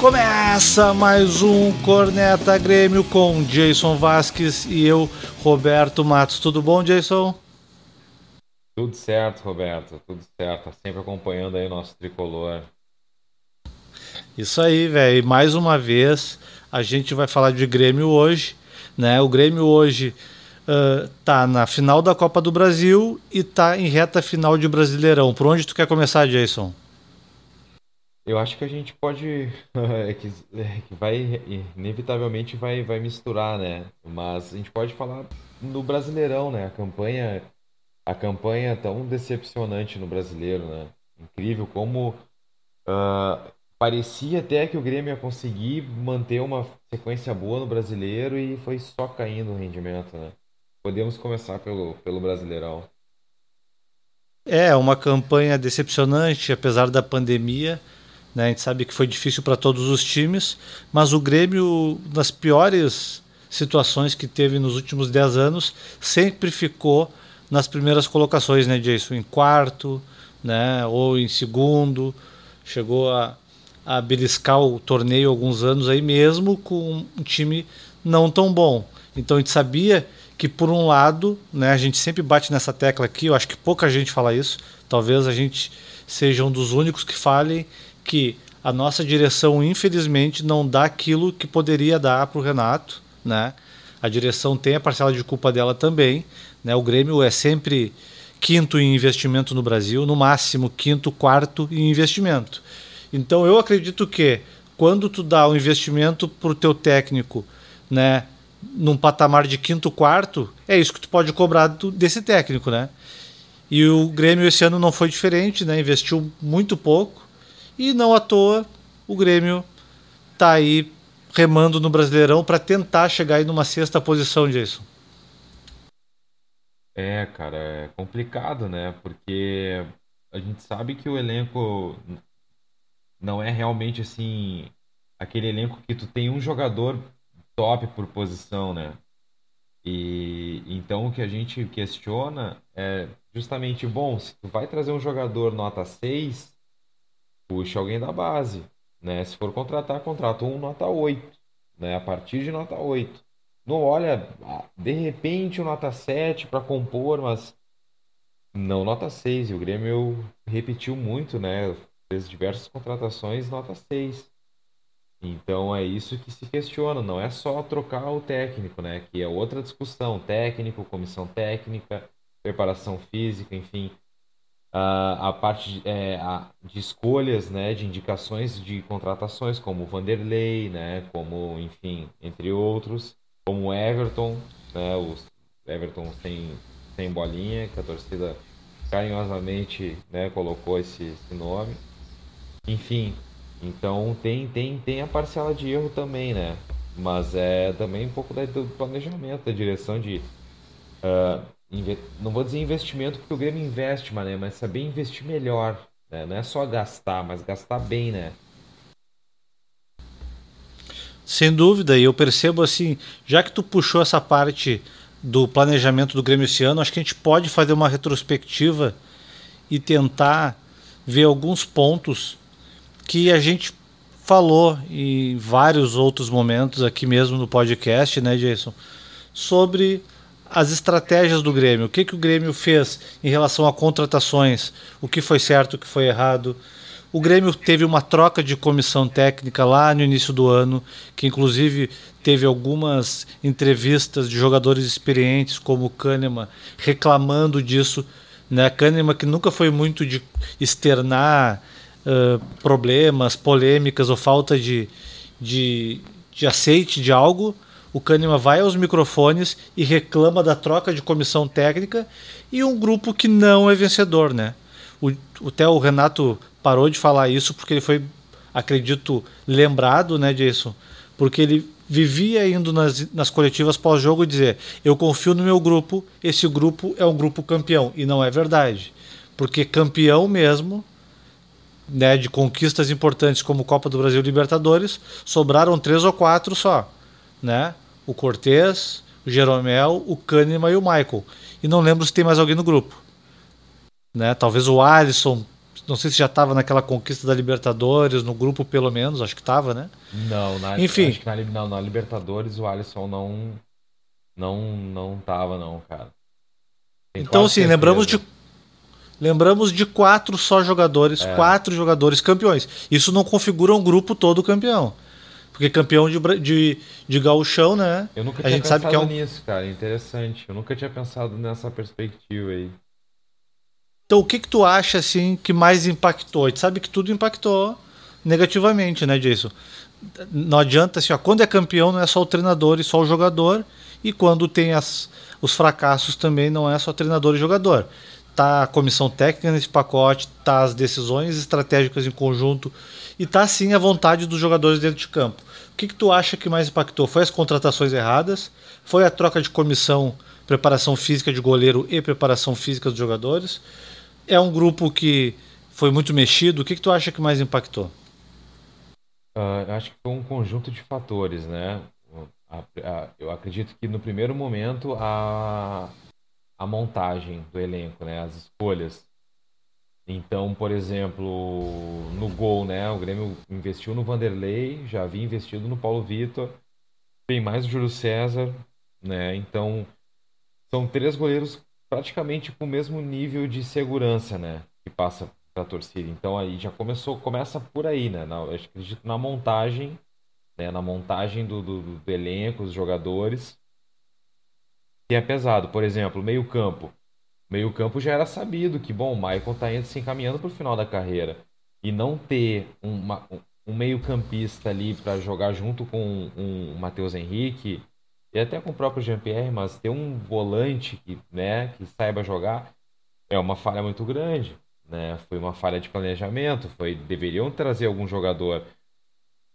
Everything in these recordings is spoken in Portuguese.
Começa mais um Corneta Grêmio com Jason Vasques e eu, Roberto Matos. Tudo bom, Jason? Tudo certo, Roberto. Tudo certo. Tá sempre acompanhando aí o nosso tricolor. Isso aí, velho. Mais uma vez a gente vai falar de Grêmio hoje, né? O Grêmio hoje uh, tá na final da Copa do Brasil e tá em reta final de Brasileirão. Por onde tu quer começar, Jason? Eu acho que a gente pode. É que, é que vai. Inevitavelmente vai, vai misturar, né? Mas a gente pode falar no Brasileirão, né? A campanha. A campanha tão decepcionante no brasileiro, né? Incrível como. Uh, parecia até que o Grêmio ia conseguir manter uma sequência boa no brasileiro e foi só caindo o rendimento, né? Podemos começar pelo, pelo Brasileirão. É, uma campanha decepcionante, apesar da pandemia. Né? A gente sabe que foi difícil para todos os times, mas o Grêmio, nas piores situações que teve nos últimos 10 anos, sempre ficou nas primeiras colocações, né, Jason? Em quarto, né? ou em segundo. Chegou a, a beliscar o torneio alguns anos aí mesmo com um time não tão bom. Então a gente sabia que por um lado, né, a gente sempre bate nessa tecla aqui, eu acho que pouca gente fala isso, talvez a gente seja um dos únicos que falem que a nossa direção, infelizmente, não dá aquilo que poderia dar para o Renato. Né? A direção tem a parcela de culpa dela também. Né? O Grêmio é sempre quinto em investimento no Brasil, no máximo quinto, quarto em investimento. Então eu acredito que quando tu dá o um investimento para o teu técnico, né, num patamar de quinto, quarto, é isso que tu pode cobrar do, desse técnico, né? E o Grêmio esse ano não foi diferente, né? Investiu muito pouco, e não à toa o Grêmio está aí remando no Brasileirão para tentar chegar aí numa sexta posição, Jason. É, cara, é complicado, né? Porque a gente sabe que o elenco não é realmente assim aquele elenco que tu tem um jogador top por posição, né? E então o que a gente questiona é justamente, bom, se tu vai trazer um jogador nota 6, puxa alguém da base, né? Se for contratar, contrata um nota 8, né? A partir de nota 8. Não olha, de repente, um nota 7 para compor, mas não nota 6. E o Grêmio repetiu muito, né? Fez diversas contratações nota 6. Então é isso que se questiona, não é só trocar o técnico, né? Que é outra discussão, técnico, comissão técnica, preparação física, enfim a, a parte de, é, de escolhas, né, de indicações de contratações, como Vanderlei, né, como, enfim, entre outros, como Everton, né, o Everton sem, sem bolinha, que a torcida carinhosamente né, colocou esse, esse nome. Enfim, então tem, tem, tem a parcela de erro também, né? Mas é também um pouco do planejamento, da direção de uh, não vou dizer investimento porque o Grêmio investe, mané, mas saber investir melhor. Né? Não é só gastar, mas gastar bem, né? Sem dúvida, e eu percebo assim, já que tu puxou essa parte do planejamento do Grêmio esse ano, acho que a gente pode fazer uma retrospectiva e tentar ver alguns pontos que a gente falou em vários outros momentos aqui mesmo no podcast, né, Jason, sobre as estratégias do Grêmio. O que, que o Grêmio fez em relação a contratações? O que foi certo, o que foi errado? O Grêmio teve uma troca de comissão técnica lá no início do ano, que inclusive teve algumas entrevistas de jogadores experientes, como o Kahneman, reclamando disso. Né? Kahneman, que nunca foi muito de externar uh, problemas, polêmicas ou falta de, de, de aceite de algo, o Kahneman vai aos microfones e reclama da troca de comissão técnica e um grupo que não é vencedor, né? O, até o Renato parou de falar isso porque ele foi, acredito, lembrado, né, disso, porque ele vivia indo nas, nas coletivas pós-jogo dizer: Eu confio no meu grupo, esse grupo é um grupo campeão. E não é verdade. Porque campeão mesmo, né, de conquistas importantes como Copa do Brasil e Libertadores, sobraram três ou quatro só né? O Cortez, o Jeromel, o Kahneman e o Michael. E não lembro se tem mais alguém no grupo. Né? Talvez o Alisson Não sei se já estava naquela conquista da Libertadores, no grupo pelo menos, acho que estava, né? Não, na, Enfim. acho que na, não, na Libertadores o Alisson não não não tava não, cara. Tenho então assim, lembramos de lembramos de quatro só jogadores, é. quatro jogadores campeões. Isso não configura um grupo todo campeão. Porque campeão de, de, de gauchão, né? Eu nunca tinha a gente pensado sabe que é um... nisso, cara. Interessante. Eu nunca tinha pensado nessa perspectiva aí. Então, o que que tu acha, assim, que mais impactou? A gente sabe que tudo impactou negativamente, né, Jason? Não adianta, assim, ó, quando é campeão não é só o treinador e só o jogador, e quando tem as, os fracassos também não é só treinador e jogador. Tá a comissão técnica nesse pacote, tá as decisões estratégicas em conjunto e tá sim a vontade dos jogadores dentro de campo que, que tu acha que mais impactou? Foi as contratações erradas? Foi a troca de comissão, preparação física de goleiro e preparação física dos jogadores? É um grupo que foi muito mexido? O que, que tu acha que mais impactou? Uh, acho que foi um conjunto de fatores, né? Eu acredito que no primeiro momento a, a montagem do elenco, né? As escolhas então, por exemplo, no gol, né? O Grêmio investiu no Vanderlei, já havia investido no Paulo Vitor, tem mais o Júlio César, né? Então, são três goleiros praticamente com o mesmo nível de segurança, né? Que passa para a torcida. Então aí já começou, começa por aí, né? Na, eu acredito na montagem, né? Na montagem do, do, do elenco, os jogadores. Que é pesado. Por exemplo, meio campo meio campo já era sabido que, bom, o Michael está se encaminhando para o final da carreira. E não ter uma, um meio campista ali para jogar junto com um, um Matheus Henrique e até com o próprio Jean-Pierre, mas ter um volante que, né, que saiba jogar é uma falha muito grande. Né? Foi uma falha de planejamento, foi deveriam trazer algum jogador.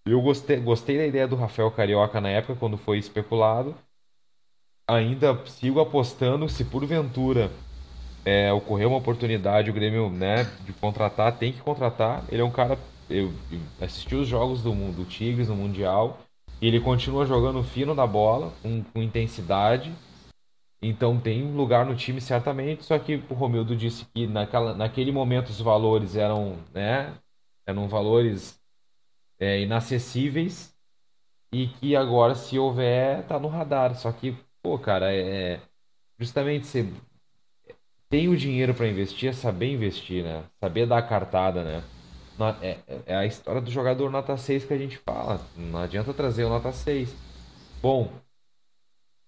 Eu gostei, gostei da ideia do Rafael Carioca na época, quando foi especulado. Ainda sigo apostando, se porventura é, ocorreu uma oportunidade, o Grêmio, né, de contratar, tem que contratar. Ele é um cara. Eu, eu assisti os jogos do, do Tigres no Mundial. E ele continua jogando fino da bola, com, com intensidade. Então tem lugar no time certamente, só que o Romildo disse que naquela, naquele momento os valores eram, né, eram valores é, inacessíveis e que agora se houver tá no radar. Só que, pô, cara, é justamente você tem o dinheiro para investir é saber investir, né? Saber dar a cartada, né? É, é, a história do jogador nota 6 que a gente fala. Não adianta trazer o nota 6. Bom,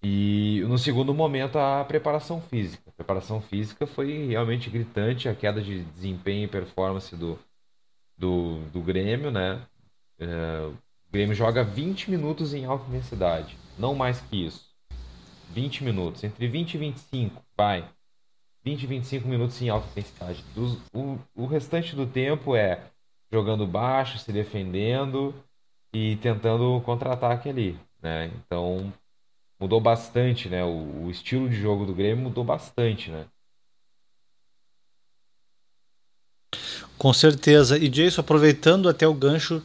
e no segundo momento a preparação física. A preparação física foi realmente gritante, a queda de desempenho e performance do, do, do Grêmio, né? É, o Grêmio joga 20 minutos em alta intensidade, não mais que isso. 20 minutos, entre 20 e 25, vai. 20, 25 minutos em alta intensidade. o, o restante do tempo é jogando baixo, se defendendo e tentando contra-ataque ali, né? Então mudou bastante, né? O, o, estilo de jogo do Grêmio mudou bastante, né? Com certeza. E Jason, aproveitando até o gancho,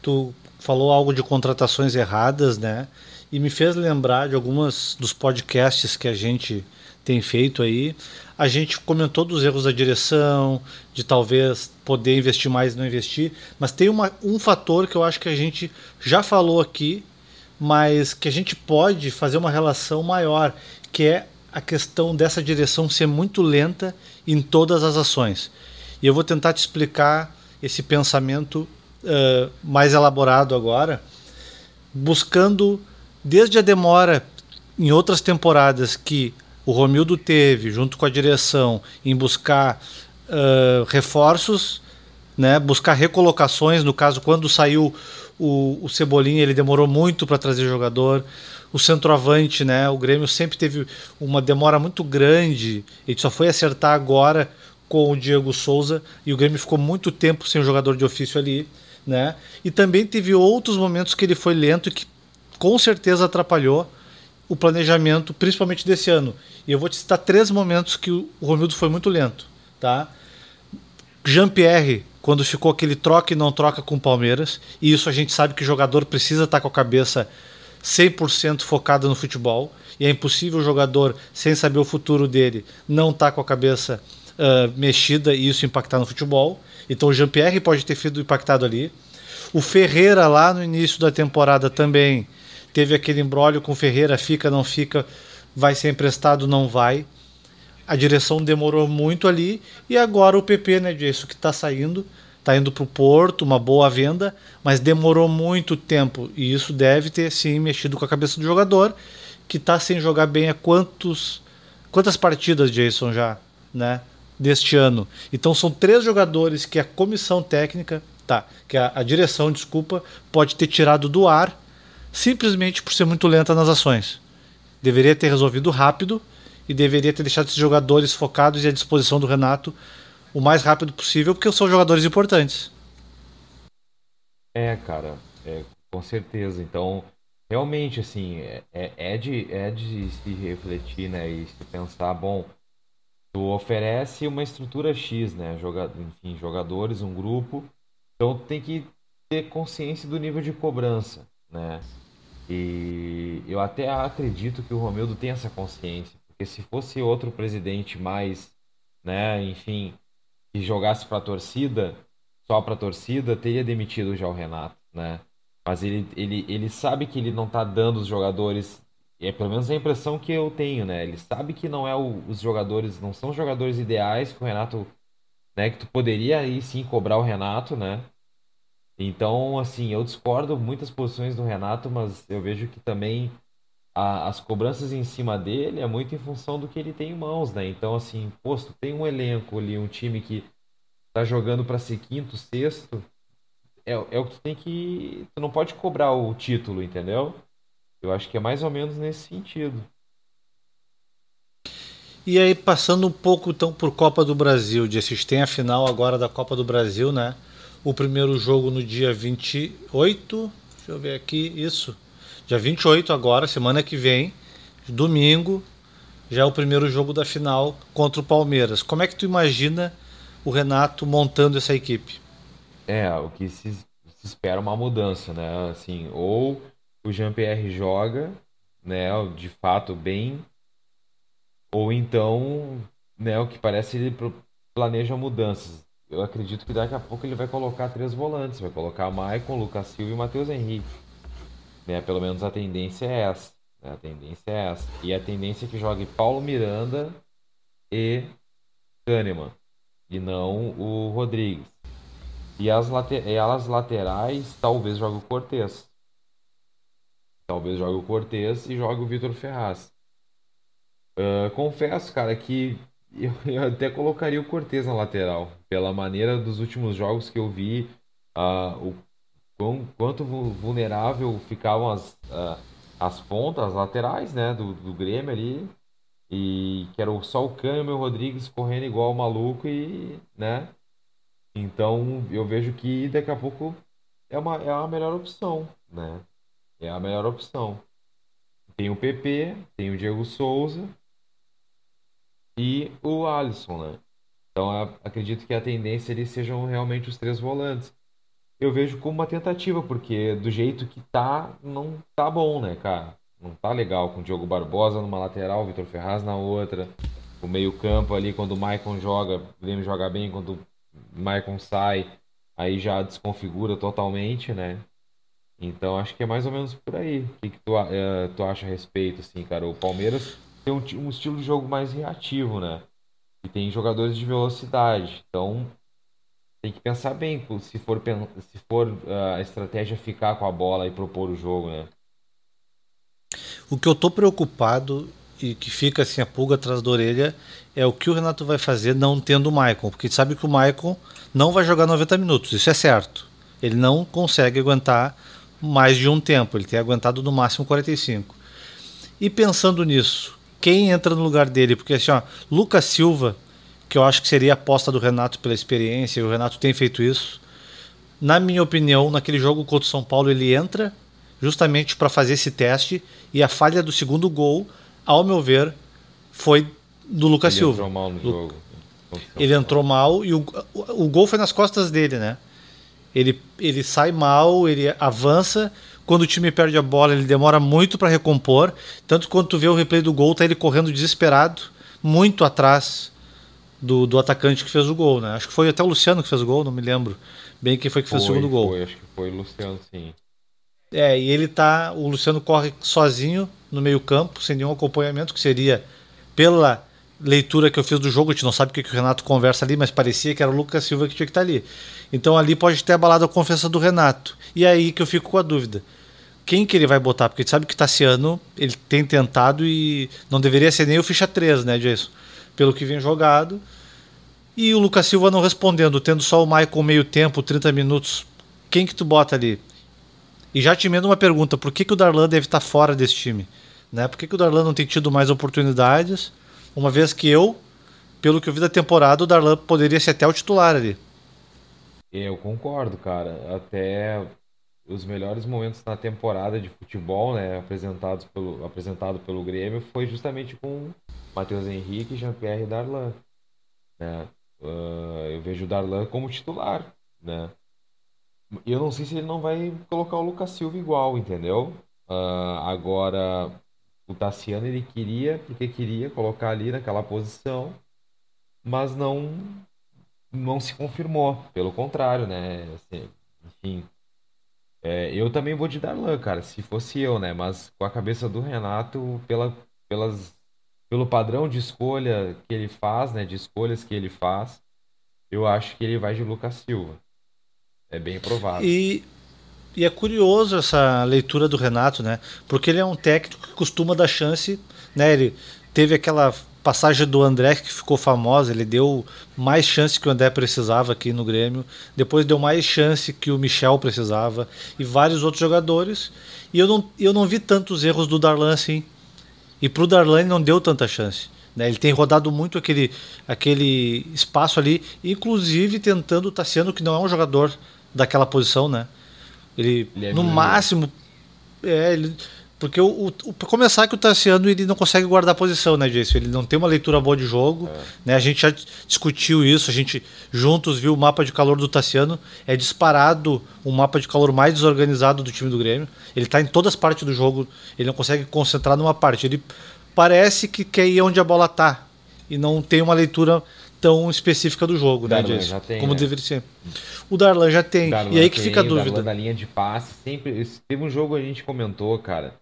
tu falou algo de contratações erradas, né? E me fez lembrar de algumas dos podcasts que a gente tem feito aí. A gente comentou dos erros da direção, de talvez poder investir mais e não investir, mas tem uma, um fator que eu acho que a gente já falou aqui, mas que a gente pode fazer uma relação maior, que é a questão dessa direção ser muito lenta em todas as ações. E eu vou tentar te explicar esse pensamento uh, mais elaborado agora, buscando desde a demora em outras temporadas que o Romildo teve, junto com a direção, em buscar uh, reforços, né, buscar recolocações. No caso, quando saiu o, o Cebolinha, ele demorou muito para trazer jogador. O centroavante, né, o Grêmio sempre teve uma demora muito grande. Ele só foi acertar agora com o Diego Souza e o Grêmio ficou muito tempo sem o jogador de ofício ali. Né? E também teve outros momentos que ele foi lento e que com certeza atrapalhou o planejamento, principalmente desse ano. E eu vou te citar três momentos que o Romildo foi muito lento. Tá? Jean-Pierre, quando ficou aquele troca e não troca com o Palmeiras, e isso a gente sabe que o jogador precisa estar com a cabeça 100% focada no futebol, e é impossível o jogador, sem saber o futuro dele, não estar tá com a cabeça uh, mexida e isso impactar no futebol. Então o Jean-Pierre pode ter sido impactado ali. O Ferreira, lá no início da temporada, também teve aquele embrólio com Ferreira: fica, não fica, vai ser emprestado, não vai. A direção demorou muito ali. E agora o PP, né, disso que está saindo, está indo para o Porto, uma boa venda, mas demorou muito tempo. E isso deve ter, sim, mexido com a cabeça do jogador, que está sem jogar bem há quantos, quantas partidas, Jason, já, né? Deste ano. Então são três jogadores que a comissão técnica tá, que a, a direção, desculpa, pode ter tirado do ar simplesmente por ser muito lenta nas ações. Deveria ter resolvido rápido e deveria ter deixado esses jogadores focados e à disposição do Renato o mais rápido possível, porque são jogadores importantes. É, cara, é, com certeza. Então, realmente, assim, é, é, de, é de se refletir, né, e se pensar, bom, tu oferece uma estrutura X, né, joga, enfim, jogadores, um grupo, então tem que ter consciência do nível de cobrança, né? E eu até acredito que o Romildo tem essa consciência, porque se fosse outro presidente mais, né, enfim, que jogasse para a torcida, só para a torcida, teria demitido já o Renato, né? Mas ele, ele, ele sabe que ele não está dando os jogadores, é pelo menos a impressão que eu tenho, né? Ele sabe que não é o, os jogadores, não são os jogadores ideais que o Renato né? Que tu poderia aí sim cobrar o Renato, né? Então, assim, eu discordo muitas posições do Renato, mas eu vejo que também a, as cobranças em cima dele é muito em função do que ele tem em mãos, né? Então, assim, posto tem um elenco ali, um time que tá jogando para ser quinto, sexto, é, é o que tu tem que. Tu não pode cobrar o título, entendeu? Eu acho que é mais ou menos nesse sentido. E aí, passando um pouco então por Copa do Brasil, de assistir a final agora da Copa do Brasil, né? O primeiro jogo no dia 28, deixa eu ver aqui, isso. Dia 28 agora, semana que vem, domingo, já é o primeiro jogo da final contra o Palmeiras. Como é que tu imagina o Renato montando essa equipe? É, o que se, se espera uma mudança, né? Assim, ou o Jean-Pierre joga, né, de fato bem ou então, né, o que parece ele planeja mudanças. Eu acredito que daqui a pouco ele vai colocar três volantes, vai colocar Maicon, Lucas Silva e Matheus Henrique. Né, pelo menos a tendência é essa. Né, a tendência é essa. E a tendência é que jogue Paulo Miranda e Kahneman. E não o Rodrigues. E as, later... e as laterais, talvez jogue o Cortez. Talvez jogue o Cortez e jogue o Vitor Ferraz. Uh, confesso, cara, que eu, eu, até colocaria o Cortez na lateral, pela maneira dos últimos jogos que eu vi, uh, o quão, quanto vulnerável ficavam as, uh, as pontas, as laterais, né, do, do Grêmio ali, e que era só o Cano e o Rodrigues correndo igual maluco e, né, então eu vejo que daqui a pouco é uma, é a melhor opção, né, é a melhor opção. Tem o PP, tem o Diego Souza, e o Alisson, né? Então acredito que a tendência eles sejam realmente os três volantes. Eu vejo como uma tentativa, porque do jeito que tá, não tá bom, né, cara? Não tá legal com o Diogo Barbosa numa lateral, o Vitor Ferraz na outra. O meio-campo ali, quando o Maicon joga, o Grêmio joga bem, quando o Maicon sai, aí já desconfigura totalmente, né? Então acho que é mais ou menos por aí. O que, que tu, uh, tu acha a respeito, assim, cara? O Palmeiras tem um, um estilo de jogo mais reativo, né? E tem jogadores de velocidade. Então tem que pensar bem se for, se for uh, a estratégia ficar com a bola e propor o jogo, né? O que eu tô preocupado e que fica assim a pulga atrás da orelha é o que o Renato vai fazer não tendo o Maicon, porque sabe que o Maicon não vai jogar 90 minutos, isso é certo. Ele não consegue aguentar mais de um tempo, ele tem aguentado no máximo 45. E pensando nisso, quem entra no lugar dele, porque assim, ó, Lucas Silva, que eu acho que seria a aposta do Renato pela experiência, e o Renato tem feito isso. Na minha opinião, naquele jogo contra o São Paulo, ele entra justamente para fazer esse teste e a falha do segundo gol, ao meu ver, foi do Lucas ele Silva. Entrou mal no jogo. Ele entrou mal e o, o, o gol foi nas costas dele, né? Ele, ele sai mal, ele avança quando o time perde a bola, ele demora muito para recompor. Tanto quando tu vê o replay do gol, tá ele correndo desesperado, muito atrás do, do atacante que fez o gol, né? Acho que foi até o Luciano que fez o gol, não me lembro bem quem foi que fez foi, o segundo gol. Foi, acho que foi o Luciano, sim. É, e ele tá. O Luciano corre sozinho no meio-campo, sem nenhum acompanhamento, que seria pela leitura que eu fiz do jogo, a gente não sabe o que, que o Renato conversa ali, mas parecia que era o Lucas Silva que tinha que estar ali. Então ali pode ter abalado a confiança do Renato. E é aí que eu fico com a dúvida. Quem que ele vai botar? Porque a gente sabe que o Tassiano ele tem tentado e não deveria ser nem o ficha 3, né, Jason? Pelo que vem jogado. E o Lucas Silva não respondendo, tendo só o Michael meio tempo, 30 minutos. Quem que tu bota ali? E já te emendo uma pergunta: por que, que o Darlan deve estar fora desse time? Né? Por que, que o Darlan não tem tido mais oportunidades? Uma vez que eu, pelo que eu vi da temporada, o Darlan poderia ser até o titular ali. Eu concordo, cara. Até os melhores momentos na temporada de futebol, né, apresentados pelo, apresentado pelo Grêmio, foi justamente com Matheus Henrique, Jean-Pierre Darlan. Né? Uh, eu vejo o Darlan como titular, né? Eu não sei se ele não vai colocar o Lucas Silva igual, entendeu? Uh, agora, o Tassiano ele queria, porque queria colocar ali naquela posição, mas não não se confirmou. Pelo contrário, né? Assim, enfim. É, eu também vou de Darlan, cara, se fosse eu, né? Mas com a cabeça do Renato, pela, pelas, pelo padrão de escolha que ele faz, né? De escolhas que ele faz, eu acho que ele vai de Lucas Silva. É bem provável. E e é curioso essa leitura do Renato, né? Porque ele é um técnico que costuma dar chance, né? Ele teve aquela passagem do André que ficou famosa, ele deu mais chance que o André precisava aqui no Grêmio, depois deu mais chance que o Michel precisava e vários outros jogadores. E eu não, eu não vi tantos erros do Darlan assim. E pro Darlan ele não deu tanta chance. Né? Ele tem rodado muito aquele, aquele espaço ali, inclusive tentando o Tassiano, que não é um jogador daquela posição, né? Ele, ele é no máximo. É, ele, porque o, o, o começar que o Tassiano ele não consegue guardar posição, né, Jason? Ele não tem uma leitura boa de jogo. É. Né? A gente já discutiu isso, a gente juntos viu o mapa de calor do Tassiano. É disparado o mapa de calor mais desorganizado do time do Grêmio. Ele está em todas as partes do jogo, ele não consegue concentrar numa parte. Ele parece que quer ir onde a bola está e não tem uma leitura tão específica do jogo, né, Jason? Tem, Como né? deveria ser. O Darlan já tem. Darlan e aí que tem, fica a dúvida. Darlan da linha de passe, sempre. Teve um jogo que a gente comentou, cara,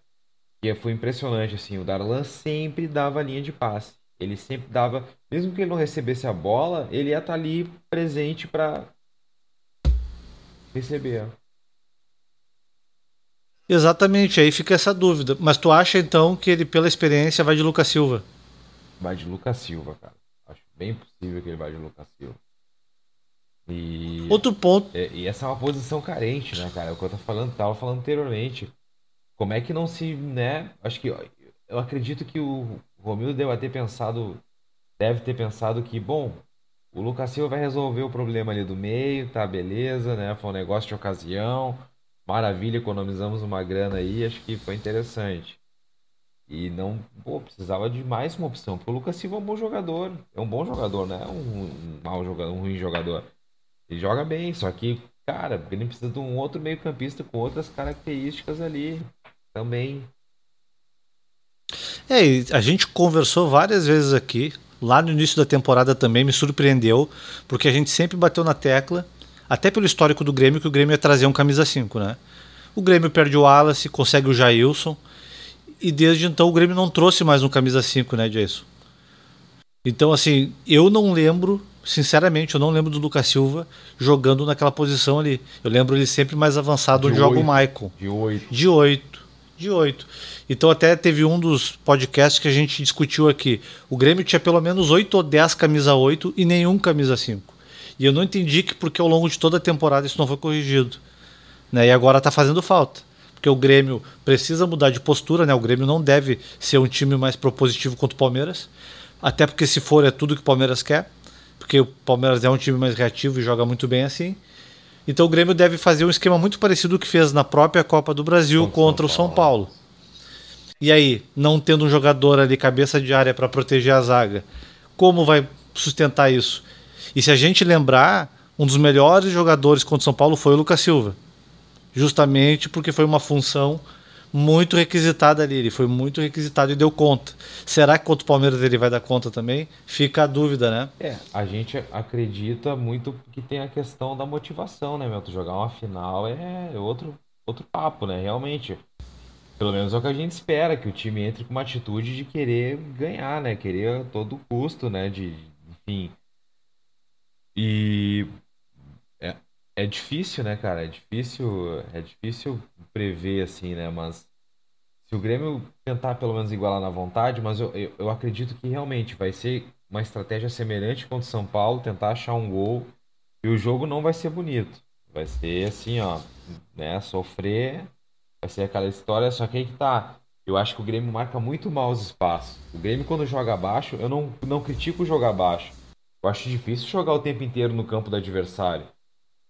que foi impressionante, assim. O Darlan sempre dava linha de passe. Ele sempre dava. Mesmo que ele não recebesse a bola, ele ia estar tá ali presente para receber. Exatamente, aí fica essa dúvida. Mas tu acha então que ele, pela experiência, vai de Lucas Silva? Vai de Lucas Silva, cara. Bem possível que ele vá de Lucas Silva. E, Outro ponto. E, e, essa é uma posição carente, né, cara? É o que eu tava falando, tava falando anteriormente. Como é que não se, né? Acho que eu acredito que o Romildo deve ter pensado, deve ter pensado que, bom, o Lucas Silva vai resolver o problema ali do meio, tá beleza, né? Foi um negócio de ocasião, maravilha, economizamos uma grana aí, acho que foi interessante. E não, pô, precisava de mais uma opção, porque o Lucas Silva é um bom jogador, é um bom jogador, não é um, um mau jogador, um ruim jogador. Ele joga bem, só que, cara, ele precisa de um outro meio-campista com outras características ali também. É, a gente conversou várias vezes aqui, lá no início da temporada também me surpreendeu, porque a gente sempre bateu na tecla, até pelo histórico do Grêmio, que o Grêmio ia trazer um camisa 5, né? O Grêmio perde o Wallace, consegue o Jailson, e desde então o Grêmio não trouxe mais um camisa 5, né, Jason? Então, assim, eu não lembro, sinceramente, eu não lembro do Lucas Silva jogando naquela posição ali. Eu lembro ele sempre mais avançado de onde 8, joga o Michael. De 8. De 8. De 8. Então até teve um dos podcasts que a gente discutiu aqui. O Grêmio tinha pelo menos 8 ou 10 camisa 8 e nenhum camisa 5. E eu não entendi que porque ao longo de toda a temporada isso não foi corrigido. Né? E agora está fazendo falta porque o Grêmio precisa mudar de postura, né? O Grêmio não deve ser um time mais propositivo contra o Palmeiras, até porque se for é tudo que o Palmeiras quer, porque o Palmeiras é um time mais reativo e joga muito bem assim. Então o Grêmio deve fazer um esquema muito parecido que fez na própria Copa do Brasil contra, o São Paulo. E aí, não tendo um jogador ali cabeça de área para proteger a zaga, como vai sustentar isso? E se a gente lembrar, um dos melhores jogadores contra o São Paulo foi o Lucas Silva justamente porque foi uma função muito requisitado ali. Ele foi muito requisitado e deu conta. Será que contra o Palmeiras ele vai dar conta também? Fica a dúvida, né? É, a gente acredita muito que tem a questão da motivação, né, meu? Tu jogar uma final é outro, outro papo, né? Realmente. Pelo menos é o que a gente espera, que o time entre com uma atitude de querer ganhar, né? Querer a todo custo, né? De, enfim. E é, difícil, né, cara? É difícil, é difícil prever, assim, né? Mas se o Grêmio tentar pelo menos igualar na vontade, mas eu, eu, eu acredito que realmente vai ser uma estratégia semelhante contra o São Paulo, tentar achar um gol. E o jogo não vai ser bonito. Vai ser assim, ó, né? Sofrer Vai ser aquela história, só que aí que tá. Eu acho que o Grêmio marca muito mal os espaços. O Grêmio, quando joga abaixo, eu não, não critico jogar abaixo. Eu acho difícil jogar o tempo inteiro no campo do adversário.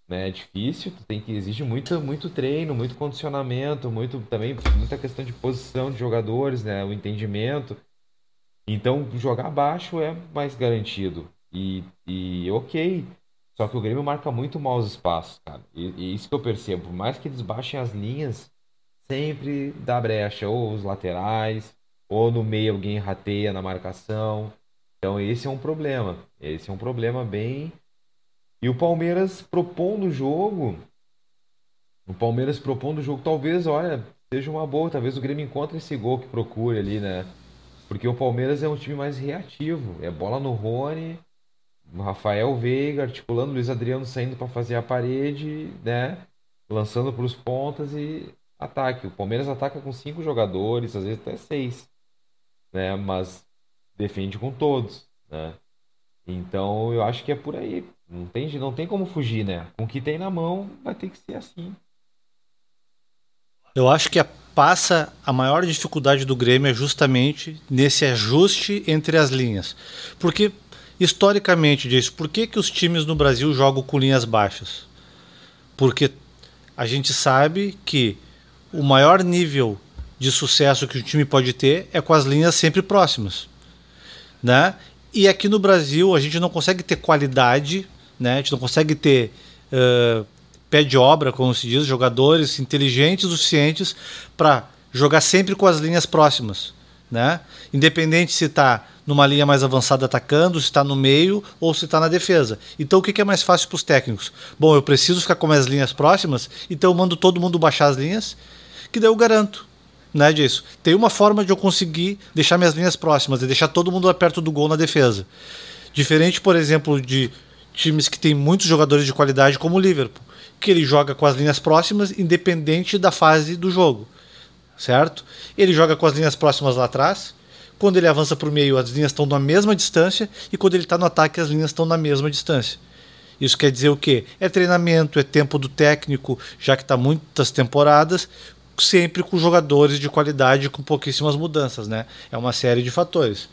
Né? É difícil, tu tem que exige muito, muito treino, muito condicionamento, muito também muita questão de posição de jogadores, né? O entendimento. Então, jogar abaixo é mais garantido. E, e ok. Só que o Grêmio marca muito mal os espaços, cara. E, e isso que eu percebo. Por mais que eles baixem as linhas, sempre dá brecha, ou os laterais, ou no meio alguém rateia na marcação. Então esse é um problema. Esse é um problema bem. E o Palmeiras propondo o jogo. O Palmeiras propondo o jogo, talvez, olha, seja uma boa. Talvez o Grêmio encontre esse gol que procure ali, né? Porque o Palmeiras é um time mais reativo. É bola no Rony, Rafael Veiga articulando, Luiz Adriano saindo para fazer a parede, né? Lançando para os pontas e ataque. O Palmeiras ataca com cinco jogadores, às vezes até seis, né? Mas defende com todos, né? Então eu acho que é por aí. Não tem, não tem como fugir, né? Com o que tem na mão, vai ter que ser assim. Eu acho que a passa a maior dificuldade do Grêmio é justamente nesse ajuste entre as linhas. Porque historicamente diz, por que, que os times no Brasil jogam com linhas baixas? Porque a gente sabe que o maior nível de sucesso que o time pode ter é com as linhas sempre próximas, né? E aqui no Brasil a gente não consegue ter qualidade, né? A gente não consegue ter uh, pé de obra, como se diz, jogadores inteligentes o suficientes para jogar sempre com as linhas próximas, né? Independente se está numa linha mais avançada atacando, se está no meio ou se está na defesa. Então o que, que é mais fácil para os técnicos? Bom, eu preciso ficar com as linhas próximas, então eu mando todo mundo baixar as linhas que daí eu garanto. Né, disso. Tem uma forma de eu conseguir deixar minhas linhas próximas e deixar todo mundo perto do gol na defesa. Diferente, por exemplo, de times que têm muitos jogadores de qualidade, como o Liverpool, que ele joga com as linhas próximas, independente da fase do jogo. Certo? Ele joga com as linhas próximas lá atrás. Quando ele avança para o meio, as linhas estão na mesma distância. E quando ele está no ataque, as linhas estão na mesma distância. Isso quer dizer o quê? É treinamento, é tempo do técnico, já que está muitas temporadas, sempre com jogadores de qualidade com pouquíssimas mudanças, né? É uma série de fatores.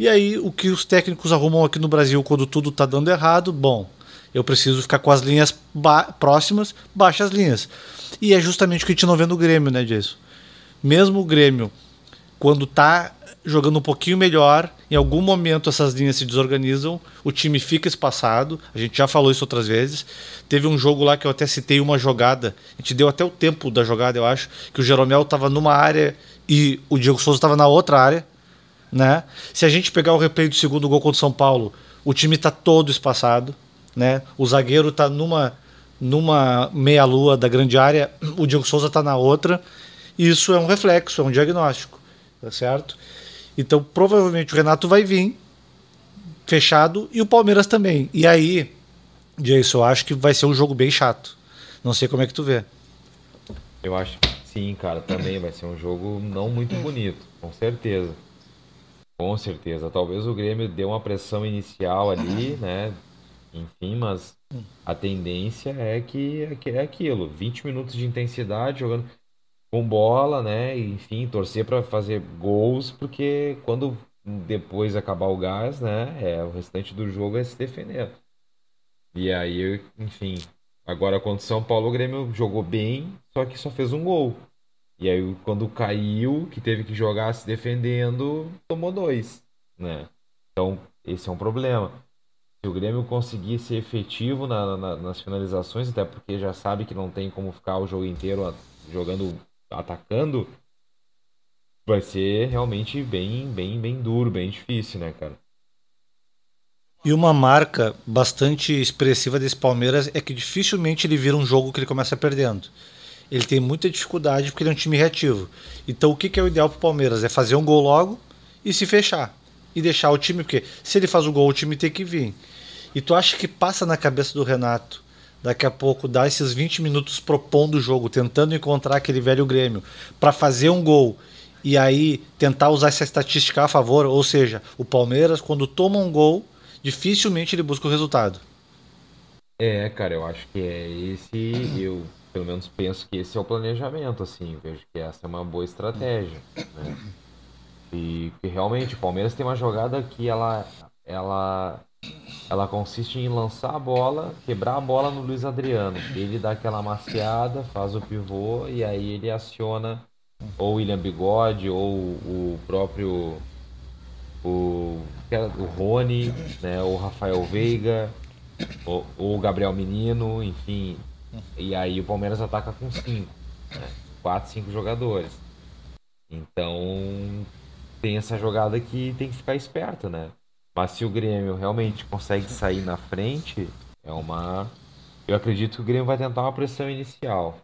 E aí, o que os técnicos arrumam aqui no Brasil quando tudo está dando errado? Bom, eu preciso ficar com as linhas ba próximas, baixa as linhas. E é justamente o que a gente não vê no Grêmio, né, disso. Mesmo o Grêmio, quando está jogando um pouquinho melhor, em algum momento essas linhas se desorganizam, o time fica espaçado. A gente já falou isso outras vezes. Teve um jogo lá que eu até citei uma jogada, a gente deu até o tempo da jogada, eu acho, que o Jeromel estava numa área e o Diego Souza estava na outra área. Né? Se a gente pegar o replay do segundo gol contra o São Paulo, o time está todo espaçado. Né? O zagueiro está numa, numa meia-lua da grande área, o Diego Souza está na outra. Isso é um reflexo, é um diagnóstico. Tá certo? Então, provavelmente o Renato vai vir fechado e o Palmeiras também. E aí, Jason, eu acho que vai ser um jogo bem chato. Não sei como é que tu vê. Eu acho que sim, cara, também vai ser um jogo não muito bonito, com certeza. Com certeza. Talvez o Grêmio dê uma pressão inicial ali, né? Enfim, mas a tendência é que, é que é aquilo. 20 minutos de intensidade jogando com bola, né? Enfim, torcer para fazer gols, porque quando depois acabar o gás, né? É, o restante do jogo é se defender. E aí, enfim, agora contra o São Paulo, o Grêmio jogou bem, só que só fez um gol. E aí, quando caiu, que teve que jogar se defendendo, tomou dois, né? Então, esse é um problema. Se o Grêmio conseguir ser efetivo na, na, nas finalizações, até porque já sabe que não tem como ficar o jogo inteiro jogando atacando, vai ser realmente bem, bem, bem duro, bem difícil, né, cara? E uma marca bastante expressiva desse Palmeiras é que dificilmente ele vira um jogo que ele começa perdendo. Ele tem muita dificuldade porque ele é um time reativo. Então o que é o ideal para o Palmeiras? É fazer um gol logo e se fechar. E deixar o time, porque se ele faz o gol, o time tem que vir. E tu acha que passa na cabeça do Renato daqui a pouco dar esses 20 minutos propondo o jogo, tentando encontrar aquele velho Grêmio para fazer um gol e aí tentar usar essa estatística a favor, ou seja, o Palmeiras quando toma um gol, dificilmente ele busca o resultado. É, cara, eu acho que é esse, eu pelo menos penso que esse é o planejamento, assim, vejo que essa é uma boa estratégia, né? E que realmente o Palmeiras tem uma jogada que ela, ela, ela consiste em lançar a bola, quebrar a bola no Luiz Adriano. Ele dá aquela maciada, faz o pivô e aí ele aciona ou William Bigode ou o próprio o, o Rony, né, o Rafael Veiga, ou o Gabriel Menino, enfim. E aí o Palmeiras ataca com cinco, né, quatro, cinco jogadores. Então tem essa jogada que tem que ficar esperto, né? Mas se o Grêmio realmente consegue sair na frente, é uma. Eu acredito que o Grêmio vai tentar uma pressão inicial.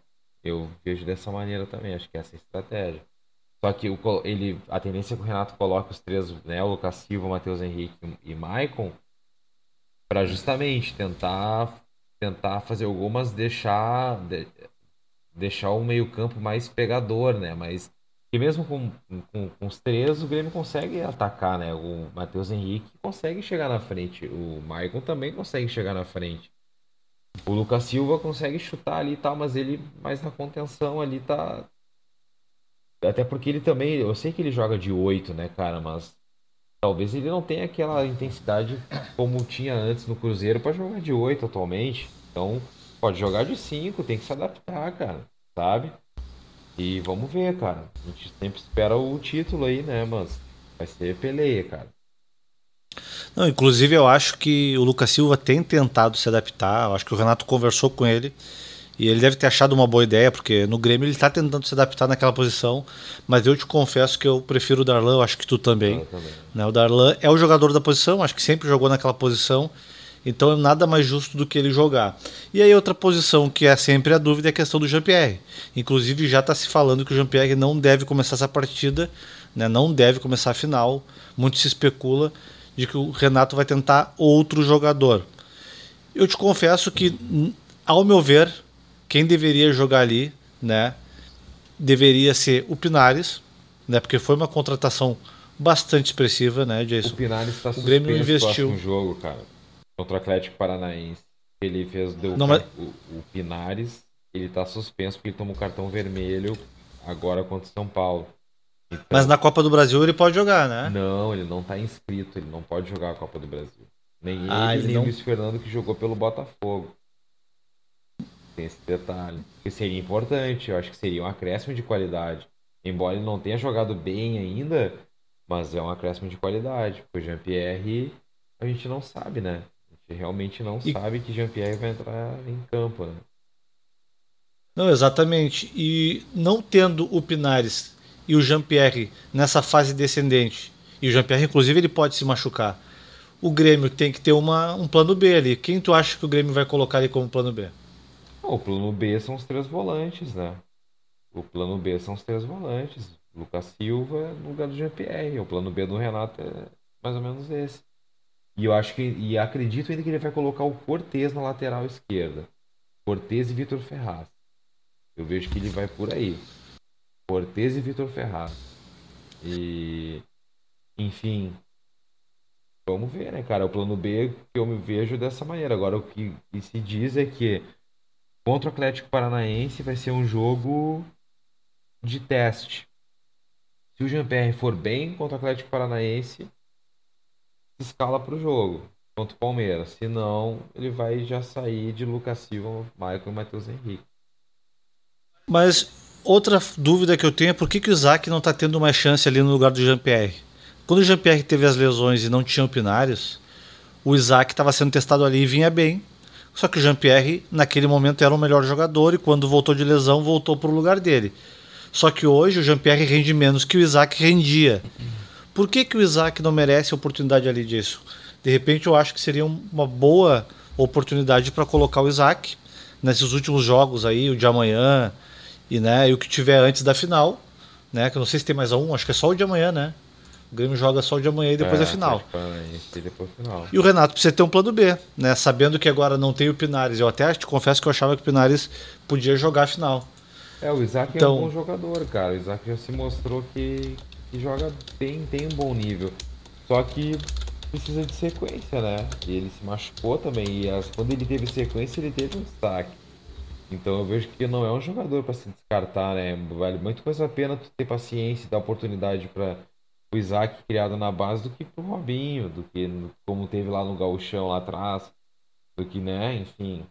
Eu vejo dessa maneira também, acho que essa é a estratégia. Só que o, ele, a tendência é que o Renato coloque os três, né, o Lucas Silva, o Matheus Henrique e Maicon, para justamente tentar tentar fazer algumas deixar de, deixar o meio campo mais pegador, né? Mas que mesmo com, com, com, os três, o Grêmio consegue atacar, né? O Matheus Henrique consegue chegar na frente. O Maicon também consegue chegar na frente. O Lucas Silva consegue chutar ali e tal, mas ele mais na contenção ali tá. Até porque ele também. Eu sei que ele joga de 8, né, cara? Mas talvez ele não tenha aquela intensidade como tinha antes no Cruzeiro para jogar de 8 atualmente. Então, pode jogar de 5, tem que se adaptar, cara. Sabe? E vamos ver, cara. A gente sempre espera o título aí, né? Mas vai ser peleia, cara. Não, inclusive eu acho que o Lucas Silva tem tentado se adaptar. Eu acho que o Renato conversou com ele e ele deve ter achado uma boa ideia, porque no Grêmio ele está tentando se adaptar naquela posição. Mas eu te confesso que eu prefiro o Darlan, eu acho que tu também. também. Né? O Darlan é o jogador da posição, acho que sempre jogou naquela posição. Então é nada mais justo do que ele jogar. E aí outra posição que é sempre a dúvida é a questão do Jean-Pierre. Inclusive já está se falando que o Jean-Pierre não deve começar essa partida, né? não deve começar a final. Muito se especula de que o Renato vai tentar outro jogador. Eu te confesso que, ao meu ver, quem deveria jogar ali, né, deveria ser o Pinares, né, porque foi uma contratação bastante expressiva, né, Jason? O Pinares está suspenso o Grêmio investiu. no jogo, cara contra o Atlético Paranaense. Ele fez deu Não, mas... o, o Pinares, ele tá suspenso porque ele tomou cartão vermelho agora contra o São Paulo. Então, mas na Copa do Brasil ele pode jogar, né? Não, ele não tá inscrito, ele não pode jogar a Copa do Brasil. Nem ah, ele, nem o Luiz Fernando que jogou pelo Botafogo. Tem esse detalhe. Que seria importante, eu acho que seria um acréscimo de qualidade. Embora ele não tenha jogado bem ainda, mas é um acréscimo de qualidade. Porque o Jean-Pierre, a gente não sabe, né? gente realmente não e... sabe que Jean-Pierre vai entrar em campo, né? Não, exatamente. E não tendo o Pinares e o Jean-Pierre nessa fase descendente, e o Jean-Pierre, inclusive, ele pode se machucar. O Grêmio tem que ter uma, um plano B ali. Quem tu acha que o Grêmio vai colocar ali como plano B? O plano B são os três volantes, né? O plano B são os três volantes. Lucas Silva no lugar do Jean-Pierre. O plano B do Renato é mais ou menos esse. E eu acho que e acredito ainda que ele vai colocar o Cortez na lateral esquerda. Cortez e Vitor Ferraz. Eu vejo que ele vai por aí. Cortez e Vitor Ferraz. E enfim, vamos ver, né, cara? O plano B que eu me vejo dessa maneira. Agora o que se diz é que contra o Atlético Paranaense vai ser um jogo de teste. Se o Jean-Pierre for bem contra o Atlético Paranaense, escala para o jogo contra o Palmeiras. Se não, ele vai já sair de Lucas Silva, Michael e Matheus Henrique. Mas outra dúvida que eu tenho é por que, que o Isaac não está tendo mais chance ali no lugar do Jean-Pierre? Quando o Jean-Pierre teve as lesões e não tinha o Pinares, o Isaac estava sendo testado ali e vinha bem. Só que o Jean-Pierre, naquele momento, era o melhor jogador e quando voltou de lesão, voltou para o lugar dele. Só que hoje o Jean-Pierre rende menos que o Isaac rendia. Por que, que o Isaac não merece a oportunidade ali disso? De repente eu acho que seria uma boa oportunidade para colocar o Isaac nesses últimos jogos aí, o de amanhã e, né, e o que tiver antes da final, né? Que eu não sei se tem mais um, acho que é só o de amanhã, né? O Grêmio joga só o de amanhã e depois é, a final. Depois final. E o Renato precisa ter um plano B, né? Sabendo que agora não tem o Pinares. Eu até te confesso que eu achava que o Pinares podia jogar a final. É, o Isaac então, é um então- bom jogador, cara. O Isaac já se mostrou que, que joga bem, tem um bom nível. Só que precisa de sequência, né? E ele se machucou também. E as, quando ele teve sequência, ele teve um destaque. Então eu vejo que não é um jogador para se descartar, né? Vale muito mais a pena tu ter paciência e dar oportunidade para o Isaac criado na base do que pro Robinho, do que como teve lá no Gauchão lá atrás, do que, né, enfim.